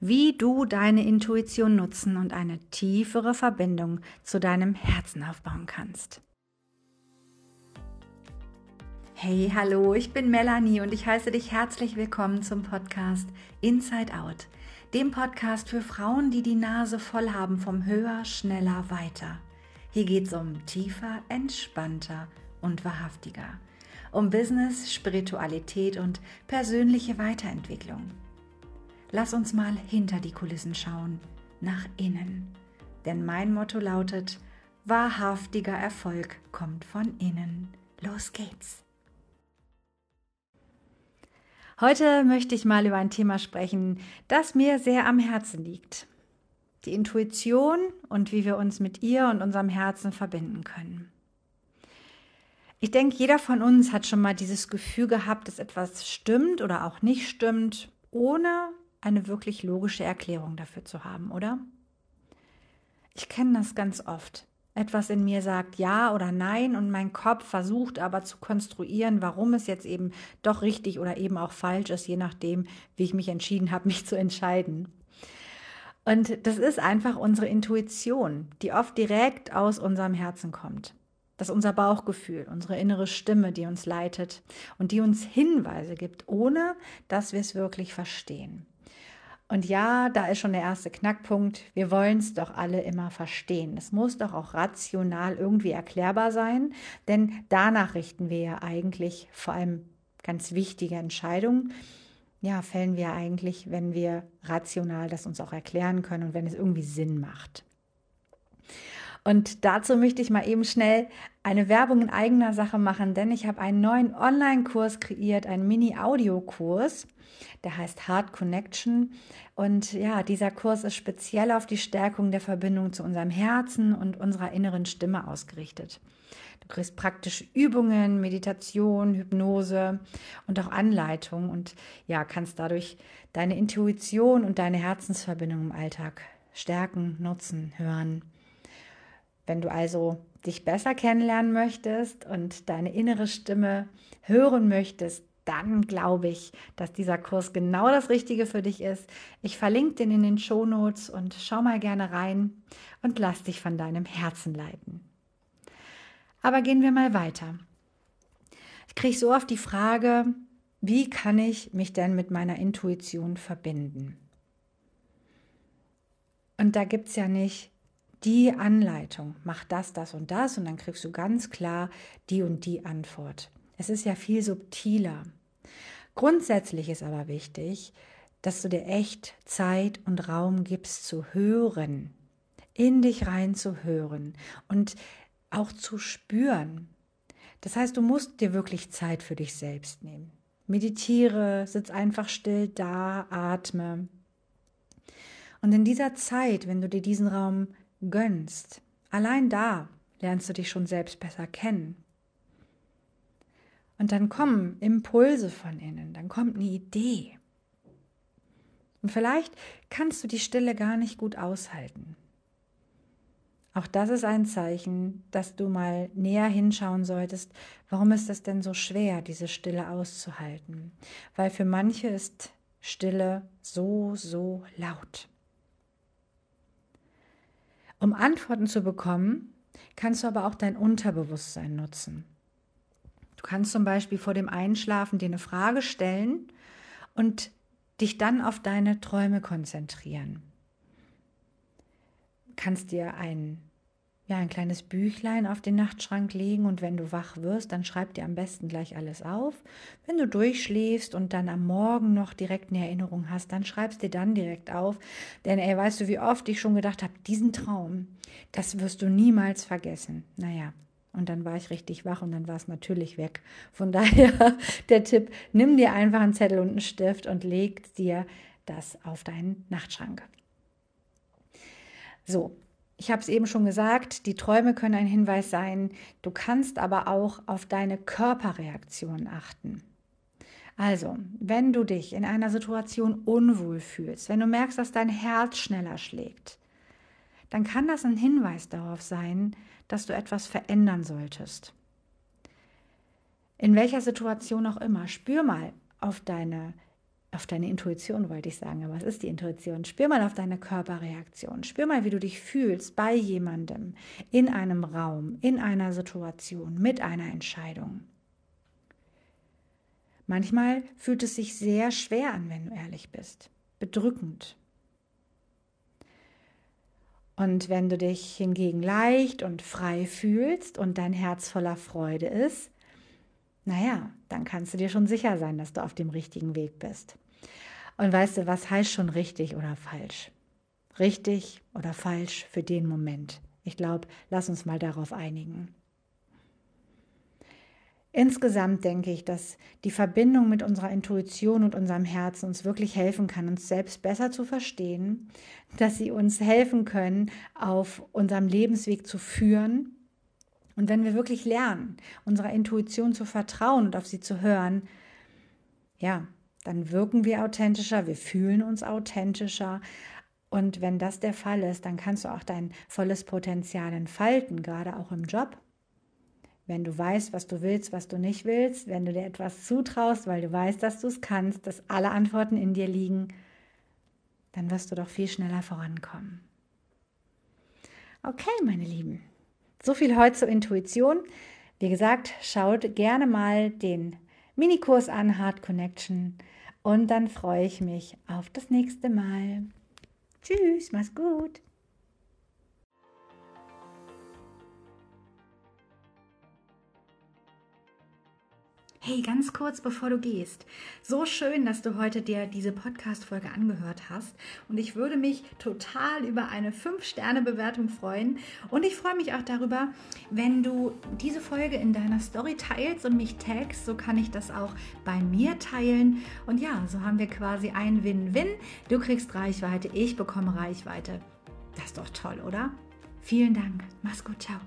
wie du deine Intuition nutzen und eine tiefere Verbindung zu deinem Herzen aufbauen kannst. Hey, hallo, ich bin Melanie und ich heiße dich herzlich willkommen zum Podcast Inside Out, dem Podcast für Frauen, die die Nase voll haben vom Höher, Schneller, Weiter. Hier geht es um tiefer, entspannter und wahrhaftiger, um Business, Spiritualität und persönliche Weiterentwicklung. Lass uns mal hinter die Kulissen schauen, nach innen. Denn mein Motto lautet, wahrhaftiger Erfolg kommt von innen. Los geht's. Heute möchte ich mal über ein Thema sprechen, das mir sehr am Herzen liegt. Die Intuition und wie wir uns mit ihr und unserem Herzen verbinden können. Ich denke, jeder von uns hat schon mal dieses Gefühl gehabt, dass etwas stimmt oder auch nicht stimmt, ohne eine wirklich logische Erklärung dafür zu haben, oder? Ich kenne das ganz oft. Etwas in mir sagt ja oder nein und mein Kopf versucht aber zu konstruieren, warum es jetzt eben doch richtig oder eben auch falsch ist, je nachdem, wie ich mich entschieden habe, mich zu entscheiden. Und das ist einfach unsere Intuition, die oft direkt aus unserem Herzen kommt. Das ist unser Bauchgefühl, unsere innere Stimme, die uns leitet und die uns Hinweise gibt, ohne dass wir es wirklich verstehen. Und ja, da ist schon der erste Knackpunkt. Wir wollen es doch alle immer verstehen. Es muss doch auch rational irgendwie erklärbar sein, denn danach richten wir ja eigentlich vor allem ganz wichtige Entscheidungen. Ja, fällen wir eigentlich, wenn wir rational das uns auch erklären können und wenn es irgendwie Sinn macht. Und dazu möchte ich mal eben schnell eine Werbung in eigener Sache machen, denn ich habe einen neuen Online-Kurs kreiert, einen Mini-Audio-Kurs. Der heißt Heart Connection. Und ja, dieser Kurs ist speziell auf die Stärkung der Verbindung zu unserem Herzen und unserer inneren Stimme ausgerichtet. Du kriegst praktische Übungen, Meditation, Hypnose und auch Anleitung und ja, kannst dadurch deine Intuition und deine Herzensverbindung im Alltag stärken, nutzen, hören. Wenn du also dich besser kennenlernen möchtest und deine innere Stimme hören möchtest, dann glaube ich, dass dieser Kurs genau das Richtige für dich ist. Ich verlinke den in den Shownotes und schau mal gerne rein und lass dich von deinem Herzen leiten. Aber gehen wir mal weiter. Ich kriege so oft die Frage, wie kann ich mich denn mit meiner Intuition verbinden? Und da gibt es ja nicht die Anleitung, mach das, das und das und dann kriegst du ganz klar die und die Antwort. Es ist ja viel subtiler. Grundsätzlich ist aber wichtig, dass du dir echt Zeit und Raum gibst zu hören, in dich rein zu hören und auch zu spüren. Das heißt, du musst dir wirklich Zeit für dich selbst nehmen. Meditiere, sitz einfach still da, atme. Und in dieser Zeit, wenn du dir diesen Raum gönnst, allein da lernst du dich schon selbst besser kennen. Und dann kommen Impulse von innen, dann kommt eine Idee. Und vielleicht kannst du die Stille gar nicht gut aushalten. Auch das ist ein Zeichen, dass du mal näher hinschauen solltest, warum ist es denn so schwer, diese Stille auszuhalten? Weil für manche ist Stille so, so laut. Um Antworten zu bekommen, kannst du aber auch dein Unterbewusstsein nutzen. Du kannst zum Beispiel vor dem Einschlafen dir eine Frage stellen und dich dann auf deine Träume konzentrieren. Kannst dir ein, ja, ein kleines Büchlein auf den Nachtschrank legen und wenn du wach wirst, dann schreib dir am besten gleich alles auf. Wenn du durchschläfst und dann am Morgen noch direkt eine Erinnerung hast, dann schreibst dir dann direkt auf. Denn ey, weißt du, wie oft ich schon gedacht habe, diesen Traum, das wirst du niemals vergessen. Naja, und dann war ich richtig wach und dann war es natürlich weg. Von daher der Tipp, nimm dir einfach einen Zettel und einen Stift und leg dir das auf deinen Nachtschrank. So, ich habe es eben schon gesagt, die Träume können ein Hinweis sein. Du kannst aber auch auf deine Körperreaktion achten. Also, wenn du dich in einer Situation unwohl fühlst, wenn du merkst, dass dein Herz schneller schlägt, dann kann das ein Hinweis darauf sein, dass du etwas verändern solltest. In welcher Situation auch immer, spür mal auf deine auf deine Intuition, wollte ich sagen, aber was ist die Intuition? Spür mal auf deine Körperreaktion. Spür mal, wie du dich fühlst bei jemandem, in einem Raum, in einer Situation, mit einer Entscheidung. Manchmal fühlt es sich sehr schwer an, wenn du ehrlich bist. Bedrückend. Und wenn du dich hingegen leicht und frei fühlst und dein Herz voller Freude ist, naja, dann kannst du dir schon sicher sein, dass du auf dem richtigen Weg bist. Und weißt du, was heißt schon richtig oder falsch? Richtig oder falsch für den Moment. Ich glaube, lass uns mal darauf einigen. Insgesamt denke ich, dass die Verbindung mit unserer Intuition und unserem Herzen uns wirklich helfen kann, uns selbst besser zu verstehen, dass sie uns helfen können, auf unserem Lebensweg zu führen. Und wenn wir wirklich lernen, unserer Intuition zu vertrauen und auf sie zu hören, ja, dann wirken wir authentischer, wir fühlen uns authentischer. Und wenn das der Fall ist, dann kannst du auch dein volles Potenzial entfalten, gerade auch im Job wenn du weißt, was du willst, was du nicht willst, wenn du dir etwas zutraust, weil du weißt, dass du es kannst, dass alle Antworten in dir liegen, dann wirst du doch viel schneller vorankommen. Okay, meine Lieben, so viel heute zur Intuition. Wie gesagt, schaut gerne mal den Minikurs an, Hard Connection. Und dann freue ich mich auf das nächste Mal. Tschüss, mach's gut. Hey, ganz kurz bevor du gehst. So schön, dass du heute dir diese Podcast-Folge angehört hast. Und ich würde mich total über eine 5-Sterne-Bewertung freuen. Und ich freue mich auch darüber, wenn du diese Folge in deiner Story teilst und mich tagst. So kann ich das auch bei mir teilen. Und ja, so haben wir quasi ein Win-Win. Du kriegst Reichweite, ich bekomme Reichweite. Das ist doch toll, oder? Vielen Dank. Mach's gut. Ciao.